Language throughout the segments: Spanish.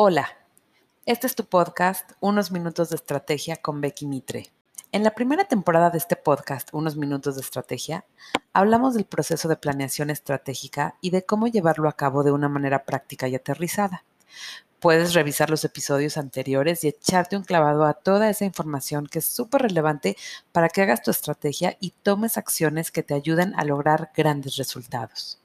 Hola, este es tu podcast Unos Minutos de Estrategia con Becky Mitre. En la primera temporada de este podcast, Unos Minutos de Estrategia, hablamos del proceso de planeación estratégica y de cómo llevarlo a cabo de una manera práctica y aterrizada. Puedes revisar los episodios anteriores y echarte un clavado a toda esa información que es súper relevante para que hagas tu estrategia y tomes acciones que te ayuden a lograr grandes resultados.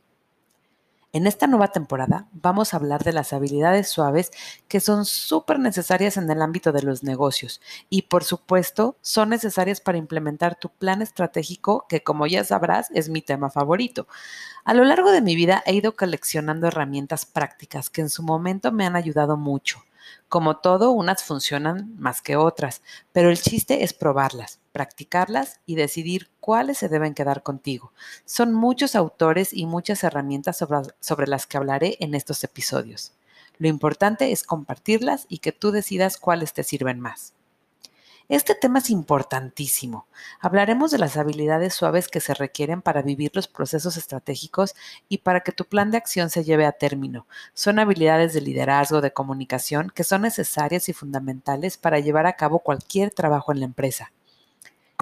En esta nueva temporada vamos a hablar de las habilidades suaves que son súper necesarias en el ámbito de los negocios y por supuesto son necesarias para implementar tu plan estratégico que como ya sabrás es mi tema favorito. A lo largo de mi vida he ido coleccionando herramientas prácticas que en su momento me han ayudado mucho. Como todo, unas funcionan más que otras, pero el chiste es probarlas, practicarlas y decidir cuáles se deben quedar contigo. Son muchos autores y muchas herramientas sobre, las que hablaré en estos episodios. Lo importante es compartirlas y que tú decidas cuáles te sirven más. Este tema es importantísimo. Hablaremos de las habilidades suaves que se requieren para vivir los procesos estratégicos y para que tu plan de acción se lleve a término. Son habilidades de liderazgo, de comunicación, que son necesarias y fundamentales para llevar a cabo cualquier trabajo en la empresa.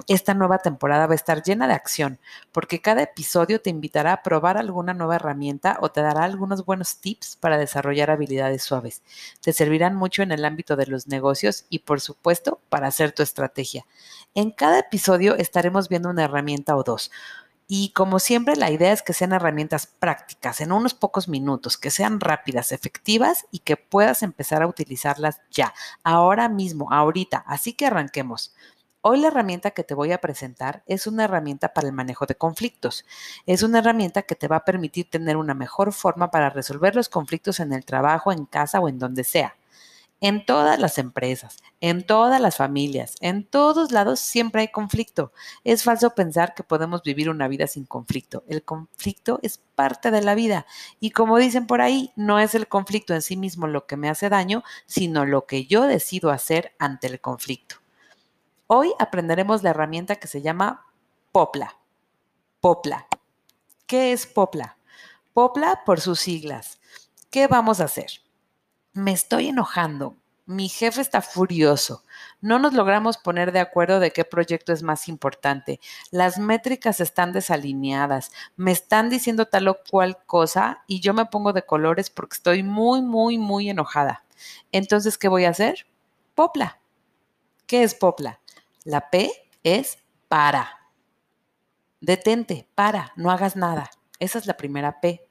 Esta nueva temporada va a estar llena de acción, porque cada episodio te invitará a probar alguna nueva herramienta o te dará algunos buenos tips para desarrollar habilidades suaves. Te servirán mucho en el ámbito de los negocios y, por supuesto, para hacer tu estrategia. En cada episodio estaremos viendo una herramienta o dos. Y como siempre, la idea es que sean herramientas prácticas, en unos pocos minutos, que sean rápidas, efectivas y que puedas empezar a utilizarlas ya, ahora mismo, ahorita. Así que arranquemos. Hoy la herramienta que te voy a presentar es una herramienta para el manejo de conflictos. Es una herramienta que te va a permitir tener una mejor forma para resolver los conflictos en el trabajo, en casa o en donde sea. En todas las empresas, en todas las familias, en todos lados siempre hay conflicto. Es falso pensar que podemos vivir una vida sin conflicto. El conflicto es parte de la vida y como dicen por ahí, no es el conflicto en sí mismo lo que me hace daño, sino lo que yo decido hacer ante el conflicto. Hoy aprenderemos la herramienta que se llama Popla. Popla. ¿Qué es Popla? Popla por sus siglas. ¿Qué vamos a hacer? Me estoy enojando. Mi jefe está furioso. No nos logramos poner de acuerdo de qué proyecto es más importante. Las métricas están desalineadas. Me están diciendo tal o cual cosa y yo me pongo de colores porque estoy muy, muy, muy enojada. Entonces, ¿qué voy a hacer? Popla. ¿Qué es Popla? La P es para. Detente, para, no hagas nada. Esa es la primera P.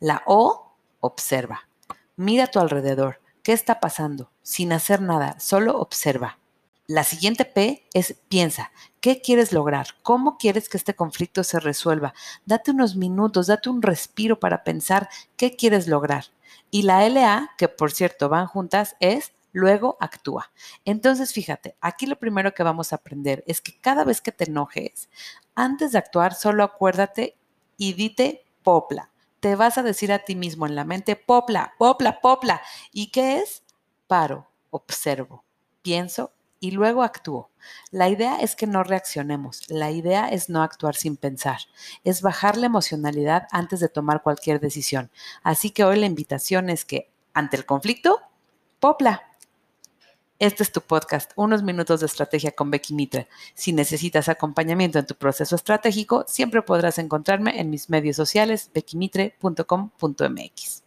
La O, observa. Mira a tu alrededor. ¿Qué está pasando? Sin hacer nada, solo observa. La siguiente P es piensa. ¿Qué quieres lograr? ¿Cómo quieres que este conflicto se resuelva? Date unos minutos, date un respiro para pensar qué quieres lograr. Y la LA, que por cierto van juntas, es luego actúa. Entonces, fíjate, aquí lo primero que vamos a aprender es que cada vez que te enojes, antes de actuar, solo acuérdate y dite popla. Te vas a decir a ti mismo en la mente, popla, popla, popla. ¿Y qué es? Paro, observo, pienso y luego actúo. La idea es que no reaccionemos, la idea es no actuar sin pensar, es bajar la emocionalidad antes de tomar cualquier decisión. Así que hoy la invitación es que ante el conflicto, popla, este es tu podcast, Unos Minutos de Estrategia con Becky Mitre. Si necesitas acompañamiento en tu proceso estratégico, siempre podrás encontrarme en mis medios sociales, beckymitre.com.mx.